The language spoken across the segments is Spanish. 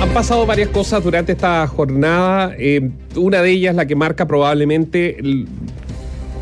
Han pasado varias cosas durante esta jornada. Eh, una de ellas, la que marca probablemente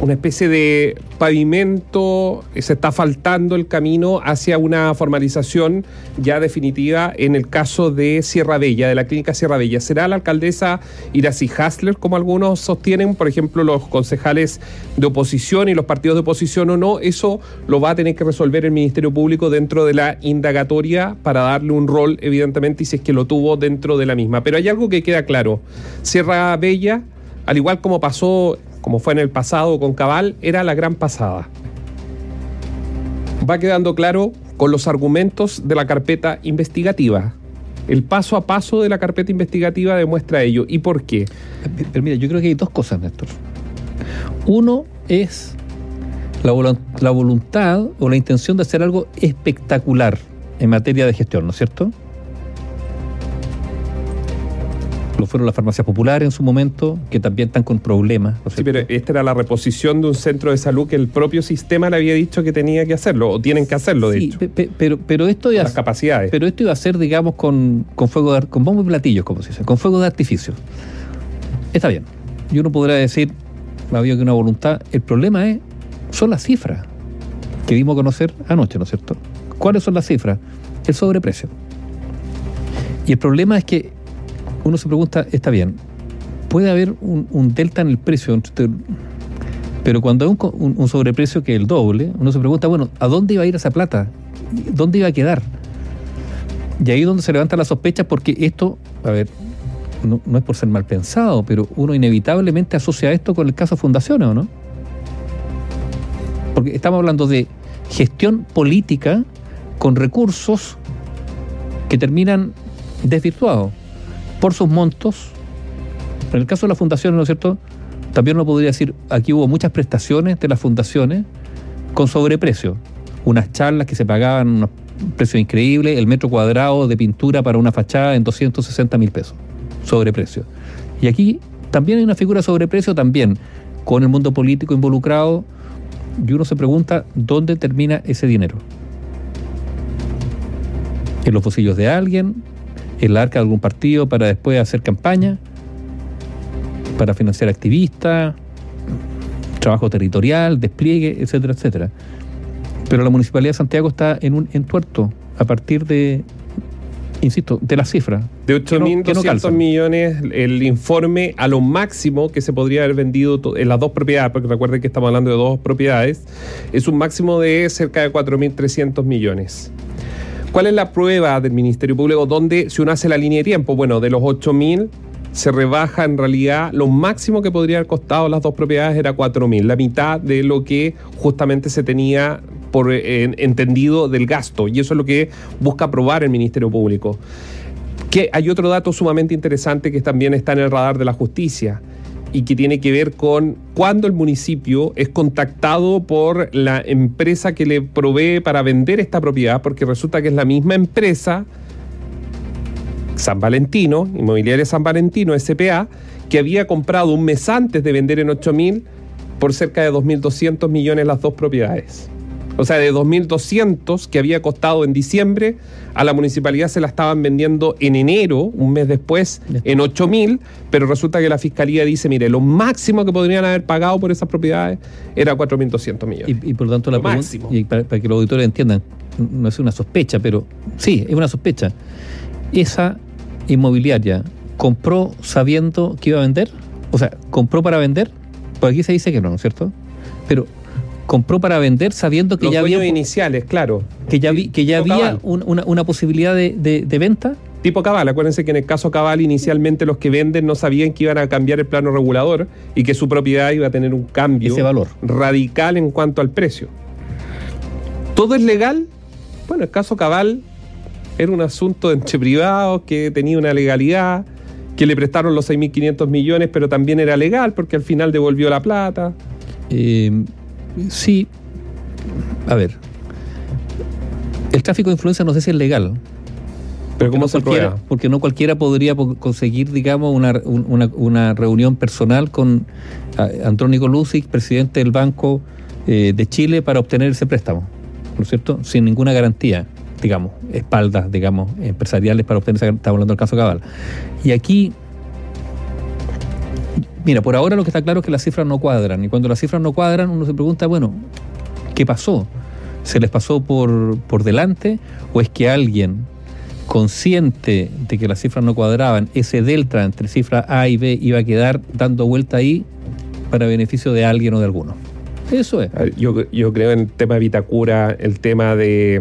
una especie de pavimento, eh, se está faltando el camino hacia una formalización ya definitiva en el caso de Sierra Bella, de la clínica Sierra Bella. ¿Será la alcaldesa Iracy Hasler, como algunos sostienen, por ejemplo, los concejales de oposición y los partidos de oposición o no? Eso lo va a tener que resolver el Ministerio Público dentro de la indagatoria para darle un rol, evidentemente, y si es que lo tuvo dentro de la misma. Pero hay algo que queda claro. Sierra Bella, al igual como pasó como fue en el pasado con Cabal, era la gran pasada. Va quedando claro con los argumentos de la carpeta investigativa. El paso a paso de la carpeta investigativa demuestra ello. ¿Y por qué? Pero mira, yo creo que hay dos cosas, Néstor. Uno es la, la voluntad o la intención de hacer algo espectacular en materia de gestión, ¿no es cierto? Lo fueron las farmacias populares en su momento, que también están con problemas. sí, pero esta era la reposición de un centro de salud que el propio sistema le había dicho que tenía que hacerlo, o tienen que hacerlo, de sí, pero, pero esto iba las capacidades. Pero esto iba a ser, digamos, con, con fuego de, con bombos y platillos, como se dice, con fuego de artificio. Está bien. Y uno podrá decir, había que una voluntad. El problema es, son las cifras que dimos a conocer anoche, ¿no es cierto? ¿Cuáles son las cifras? El sobreprecio. Y el problema es que uno se pregunta, está bien, puede haber un, delta en el precio, pero cuando hay un, sobreprecio que es el doble, uno se pregunta, bueno, ¿a dónde iba a ir esa plata? ¿Dónde iba a quedar? Y ahí es donde se levanta la sospecha porque esto, a ver, no, es por ser mal pensado, pero uno inevitablemente asocia esto con el caso Fundaciones, ¿o no? Porque estamos hablando de gestión política con recursos que terminan desvirtuados por sus montos. En el caso de las fundaciones, ¿no es cierto? También uno podría decir, aquí hubo muchas prestaciones de las fundaciones con sobreprecio. Unas charlas que se pagaban a un precio increíble, el metro cuadrado de pintura para una fachada en 260 mil pesos, sobreprecio. Y aquí también hay una figura sobreprecio también, con el mundo político involucrado, y uno se pregunta, ¿dónde termina ese dinero? ¿En los bolsillos de alguien? El arca de algún partido para después hacer campaña, para financiar activistas, trabajo territorial, despliegue, etcétera, etcétera. Pero la Municipalidad de Santiago está en un entuerto a partir de, insisto, de la cifra. De 8.200 millones el informe a lo máximo que se podría haber vendido en las dos propiedades, porque recuerden que estamos hablando de dos propiedades, es un máximo de cerca de 4.300 millones. ¿Cuál es la prueba del Ministerio Público donde si uno hace la línea de tiempo? Bueno, de los 8.000 se rebaja en realidad, lo máximo que podría haber costado las dos propiedades era 4.000, la mitad de lo que justamente se tenía por eh, entendido del gasto, y eso es lo que busca probar el Ministerio Público. Que hay otro dato sumamente interesante que también está en el radar de la justicia y que tiene que ver con cuando el municipio es contactado por la empresa que le provee para vender esta propiedad, porque resulta que es la misma empresa, San Valentino, Inmobiliaria San Valentino, SPA, que había comprado un mes antes de vender en 8 mil por cerca de 2.200 millones las dos propiedades. O sea, de 2.200 que había costado en diciembre, a la municipalidad se la estaban vendiendo en enero, un mes después, en 8.000, pero resulta que la fiscalía dice, mire, lo máximo que podrían haber pagado por esas propiedades era 4.200 millones. Y, por lo tanto, la máximo. Y para, que los auditores entiendan, no es una sospecha, pero sí, es una sospecha. Esa inmobiliaria compró sabiendo que iba a vender, o sea, compró para vender, pues aquí se dice que no, ¿no es cierto? Pero compró para vender sabiendo que ya había iniciales, claro. Que ya, vi, que ya había una, posibilidad de, venta. Tipo Cabal, acuérdense que en el caso Cabal inicialmente los que venden no sabían que iban a cambiar el plano regulador y que su propiedad iba a tener un cambio Ese valor. radical en cuanto al precio. ¿Todo es legal? Bueno, el caso Cabal era un asunto entre privados que tenía una legalidad, que le prestaron los 6.500 millones, pero también era legal porque al final devolvió la plata. Eh, Sí, a ver, el tráfico de influencia no sé si es legal. Pero ¿cómo se prueba? Porque no cualquiera podría conseguir, digamos, una, reunión personal con Antrónico Lucic, presidente del Banco eh, de Chile, para obtener ese préstamo, ¿no es cierto? Sin ninguna garantía. digamos, espaldas, digamos, empresariales para obtener, estamos hablando del caso Cabal. Y aquí, mira, por ahora lo que está claro es que las cifras no cuadran. Y cuando las cifras no cuadran, uno se pregunta, bueno, ¿qué pasó? ¿Se les pasó por, por delante? ¿O es que alguien consciente de que las cifras no cuadraban, ese delta entre cifra A y B iba a quedar dando vuelta ahí para beneficio de alguien o de alguno. Eso es. Yo, yo creo en el tema de Vitacura, el tema de,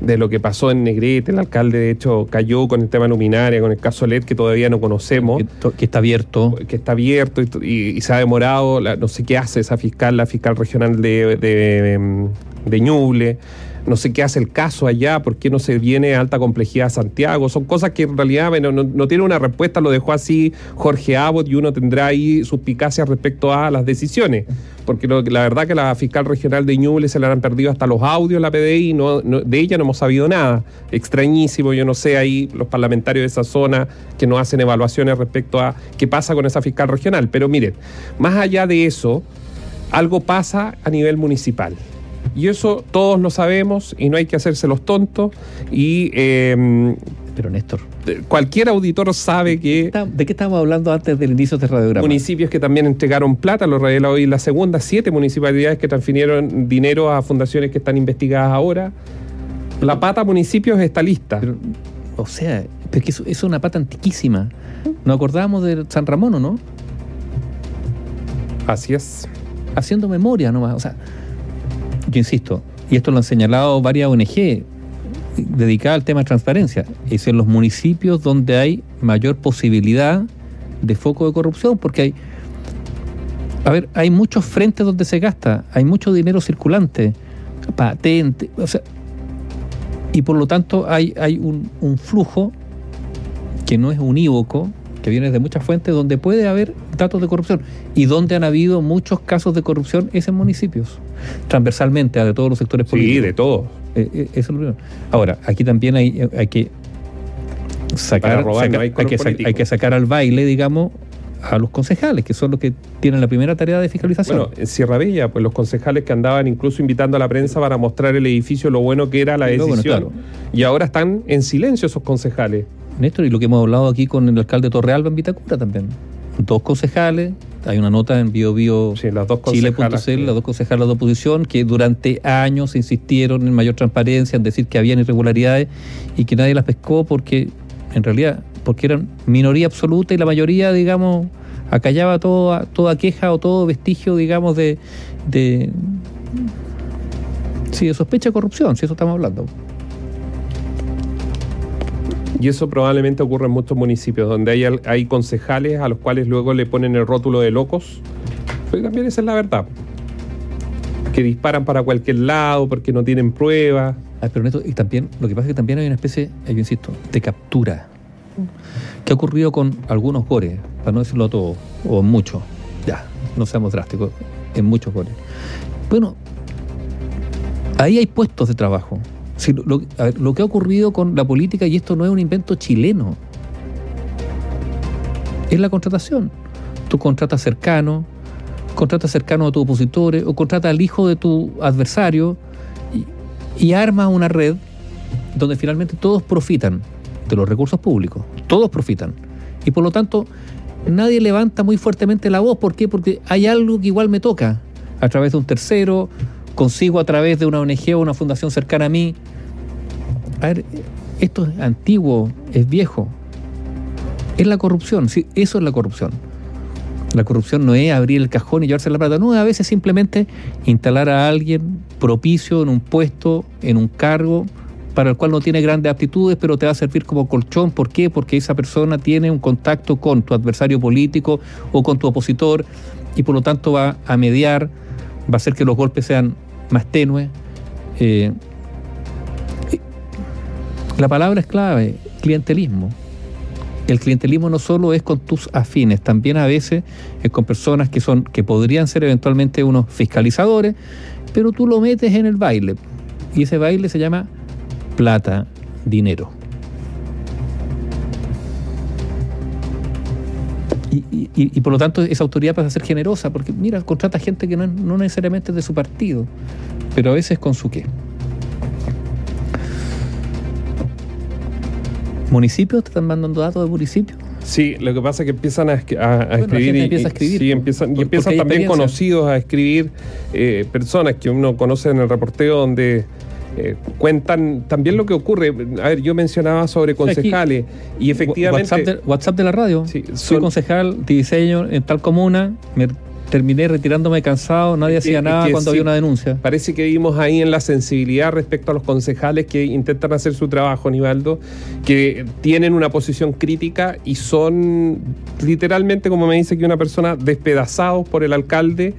de, lo que pasó en Negrete, el alcalde de hecho cayó con el tema luminaria, con el caso LED que todavía no conocemos. Que, está abierto. Que está abierto y, se ha demorado, no sé qué hace esa fiscal, la fiscal regional de, de, de Ñuble no sé qué hace el caso allá, por qué no se viene a alta complejidad a Santiago. Son cosas que en realidad no, no, tiene una respuesta, lo dejó así Jorge Abbott y uno tendrá ahí suspicacias respecto a las decisiones. Porque la verdad que la fiscal regional de Ñuble se le han perdido hasta los audios la PDI, de ella no hemos sabido nada. Extrañísimo, yo no sé ahí los parlamentarios de esa zona que no hacen evaluaciones respecto a qué pasa con esa fiscal regional. Pero miren, más allá de eso, algo pasa a nivel municipal. Y eso todos lo sabemos y no hay que hacerse los tontos. Y, em, Pero Néstor. Cualquier auditor sabe que. ¿De qué estábamos hablando antes del inicio de este radiograma? Municipios que también entregaron plata, lo revela hoy la segunda, siete municipalidades que transfirieron dinero a fundaciones que están investigadas ahora. La pata municipios está lista. o sea, es que es una pata antiquísima. Nos acordábamos de San Ramón, ¿o no? Así es. Haciendo memoria nomás. O sea, yo insisto, y esto lo han señalado varias ONG dedicadas al tema de transparencia, es en los municipios donde hay mayor posibilidad de foco de corrupción, porque hay, a ver, hay muchos frentes donde se gasta, hay mucho dinero circulante, patente, o sea, y por lo tanto hay, hay un, un flujo que no es unívoco, que viene de muchas fuentes, donde puede haber datos de corrupción y donde han habido muchos casos de corrupción es en municipios, transversalmente, a de todos los sectores políticos. Sí, de todos. Eh, eh, eso es lo primero. Ahora, aquí también hay, eh, hay que sacar, hay, que, hay que sacar al baile, digamos, a los concejales, que son los que tienen la primera tarea de fiscalización. Bueno, en Sierra Bella, pues los concejales que andaban incluso invitando a la prensa para mostrar el edificio, lo bueno que era la decisión. Y ahora están en silencio esos concejales. Néstor, y lo que hemos hablado aquí con el alcalde Torrealba en Vitacura también. Dos concejales, hay una nota en BioBio sí, las dos Chile.cl, las dos concejales de oposición, que durante años insistieron en mayor transparencia, en decir que habían irregularidades y que nadie las pescó porque, en realidad, porque eran minoría absoluta y la mayoría, digamos, acallaba toda, toda queja o todo vestigio, digamos, de, de, sí, de sospecha de corrupción, si eso estamos hablando. Y eso probablemente ocurre en muchos municipios, donde hay, concejales a los cuales luego le ponen el rótulo de locos. Pero también esa es la verdad. Que disparan para cualquier lado porque no tienen pruebas. Ah, pero y también, lo que pasa es que también hay una especie, yo insisto, de captura. ¿Qué ha ocurrido con algunos gores? Para no decirlo todo, o muchos. Ya, no seamos drásticos, en muchos gores. Bueno, ahí hay puestos de trabajo lo, que ha ocurrido con la política, y esto no es un invento chileno, es la contratación. Tú contratas cercano, contratas cercano a tus opositores o contratas al hijo de tu adversario y, y armas una red donde finalmente todos profitan de los recursos públicos, todos profitan. Y por lo tanto, nadie levanta muy fuertemente la voz. ¿Por qué? Porque hay algo que igual me toca, a través de un tercero, consigo a través de una ONG o una fundación cercana a mí. A ver, esto es antiguo, es viejo. Es la corrupción, sí, eso es la corrupción. La corrupción no es abrir el cajón y llevarse la plata, no, a veces simplemente instalar a alguien propicio en un puesto, en un cargo, para el cual no tiene grandes aptitudes, pero te va a servir como colchón. ¿Por qué? Porque esa persona tiene un contacto con tu adversario político o con tu opositor y por lo tanto va a mediar, va a hacer que los golpes sean más tenue. Eh, la palabra es clave, clientelismo. El clientelismo no solo es con tus afines, también a veces es con personas que son, que podrían ser eventualmente unos fiscalizadores, pero tú lo metes en el baile. Y ese baile se llama plata, dinero. Y, por lo tanto esa autoridad pasa a ser generosa, porque mira, contrata gente que no, no necesariamente es de su partido, pero a veces con su qué. ¿Municipios te están mandando datos de municipios? Sí, lo que pasa es que empiezan a, escribir, y, empieza a escribir sí, empiezan, y empiezan también conocidos a escribir eh, personas que uno conoce en el reporteo donde eh, cuentan también lo que ocurre. A ver, yo mencionaba sobre concejales y efectivamente... WhatsApp de, la radio. Sí, Soy concejal de diseño en tal comuna, me terminé retirándome cansado, nadie hacía nada cuando había una denuncia. Parece que vimos ahí en la sensibilidad respecto a los concejales que intentan hacer su trabajo, Nivaldo, que tienen una posición crítica y son literalmente, como me dice que una persona, despedazados por el alcalde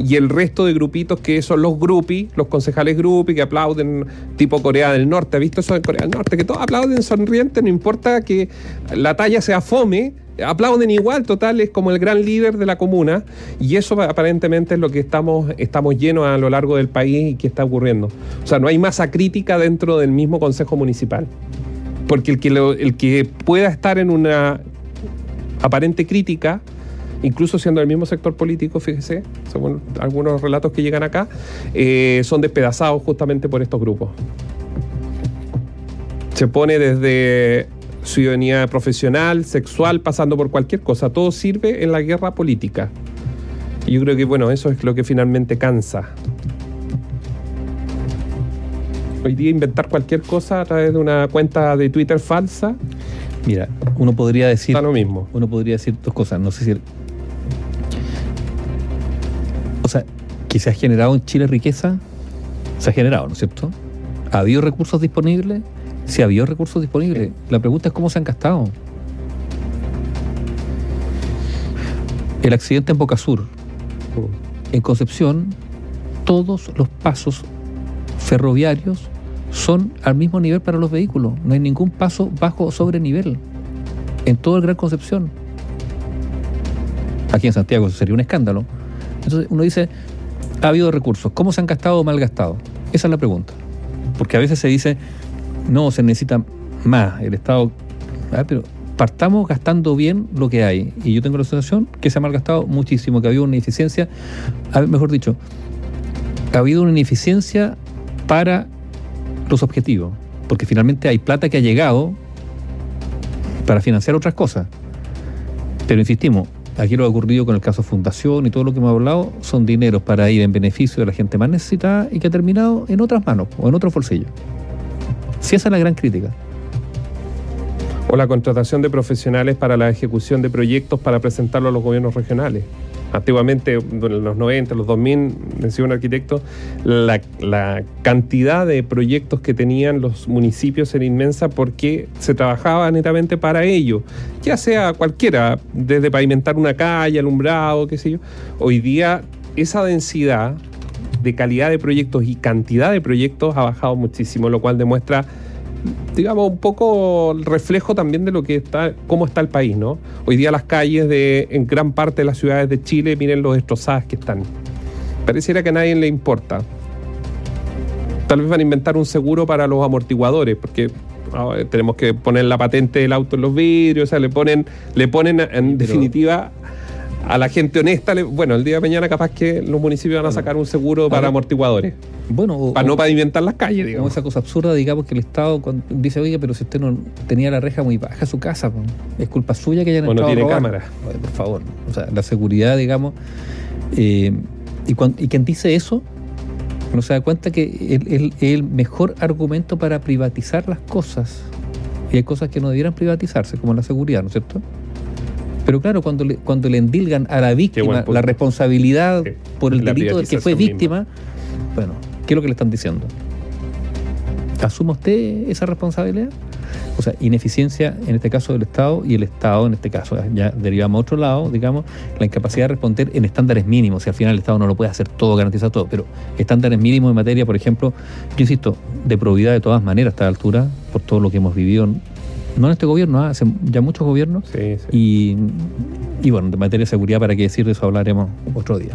y el resto de grupitos que son los grupis, los concejales grupis que aplauden tipo Corea del Norte. ¿Ha visto eso en Corea del Norte? Que todos aplauden sonrientes, no importa que la talla sea fome, aplauden igual, total, es como el gran líder de la comuna y eso aparentemente es lo que estamos, estamos llenos a lo largo del país y que está ocurriendo. O sea, no hay masa crítica dentro del mismo Consejo Municipal. Porque el que, el que pueda estar en una aparente crítica, incluso siendo del mismo sector político, fíjese, según algunos relatos que llegan acá, eh, son despedazados justamente por estos grupos. Se pone desde ciudadanía profesional, sexual, pasando por cualquier cosa. Todo sirve en la guerra política. Y yo creo que, bueno, eso es lo que finalmente cansa. Hoy día inventar cualquier cosa a través de una cuenta de Twitter falsa. Mira, uno podría decir. Está lo mismo. Uno podría decir dos cosas. No sé si. Que se ha generado en Chile riqueza. Se ha generado, ¿no es cierto? ¿Ha habido recursos disponibles? Si había recursos disponibles. La pregunta es cómo se han gastado. El accidente en Boca Sur. En Concepción, todos los pasos ferroviarios son al mismo nivel para los vehículos. No hay ningún paso bajo o sobre nivel. En todo el Gran Concepción. Aquí en Santiago sería un escándalo. Entonces uno dice, ha habido recursos. ¿Cómo se han gastado o mal gastado? Esa es la pregunta. Porque a veces se dice, no, se necesita más. El Estado. Ah, pero partamos gastando bien lo que hay. Y yo tengo la sensación que se ha malgastado muchísimo, que ha habido una ineficiencia, mejor dicho, ha habido una ineficiencia para los objetivos. Porque finalmente hay plata que ha llegado para financiar otras cosas. Pero insistimos, aquí lo ha ocurrido con el caso Fundación y todo lo que hemos hablado son dineros para ir en beneficio de la gente más necesitada y que ha terminado en otras manos o en otros bolsillos. Si esa es la gran crítica. O la contratación de profesionales para la ejecución de proyectos para presentarlo a los gobiernos regionales. Antiguamente, en los 90, los 2000, decía un arquitecto, la, la, cantidad de proyectos que tenían los municipios era inmensa porque se trabajaba netamente para ello, ya sea cualquiera, desde pavimentar una calle, alumbrado, qué sé yo. Hoy día esa densidad de calidad de proyectos y cantidad de proyectos ha bajado muchísimo, lo cual demuestra digamos, un poco el reflejo también de lo que está, cómo está el país, ¿no? Hoy día las calles de, en gran parte de las ciudades de Chile, miren los destrozadas que están. Pareciera que a nadie le importa. Tal vez van a inventar un seguro para los amortiguadores, porque ah, tenemos que poner la patente del auto en los vidrios, o sea, le ponen, le ponen en definitiva a la gente honesta, bueno, el día de mañana capaz que los municipios van a sacar un seguro para amortiguadores. Bueno, para no pavimentar las calles, digamos. esa cosa absurda, digamos, que el Estado dice, oye, pero si usted no tenía la reja muy baja su casa, es culpa suya que hayan o no tiene cámara. por favor. O sea, la seguridad, digamos. Eh, y, y quien dice eso, no se da cuenta que es el mejor argumento para privatizar las cosas. Y hay cosas que no debieran privatizarse, como la seguridad, ¿no es cierto? Pero claro, cuando le, cuando le endilgan a la víctima la responsabilidad por el delito del que fue víctima, bueno, ¿qué es lo que le están diciendo? ¿Asuma usted esa responsabilidad? O sea, ineficiencia en este caso del Estado y el Estado en este caso, ya derivamos a otro lado, digamos, la incapacidad de responder en estándares mínimos. Si al final el Estado no lo puede hacer todo, garantizar todo, pero estándares mínimos en materia, por ejemplo, yo insisto, de probidad de todas maneras a esta altura, por todo lo que hemos vivido no en este gobierno, hace ya muchos gobiernos. Y, y bueno, de materia de seguridad, ¿para qué decir de eso hablaremos otro día?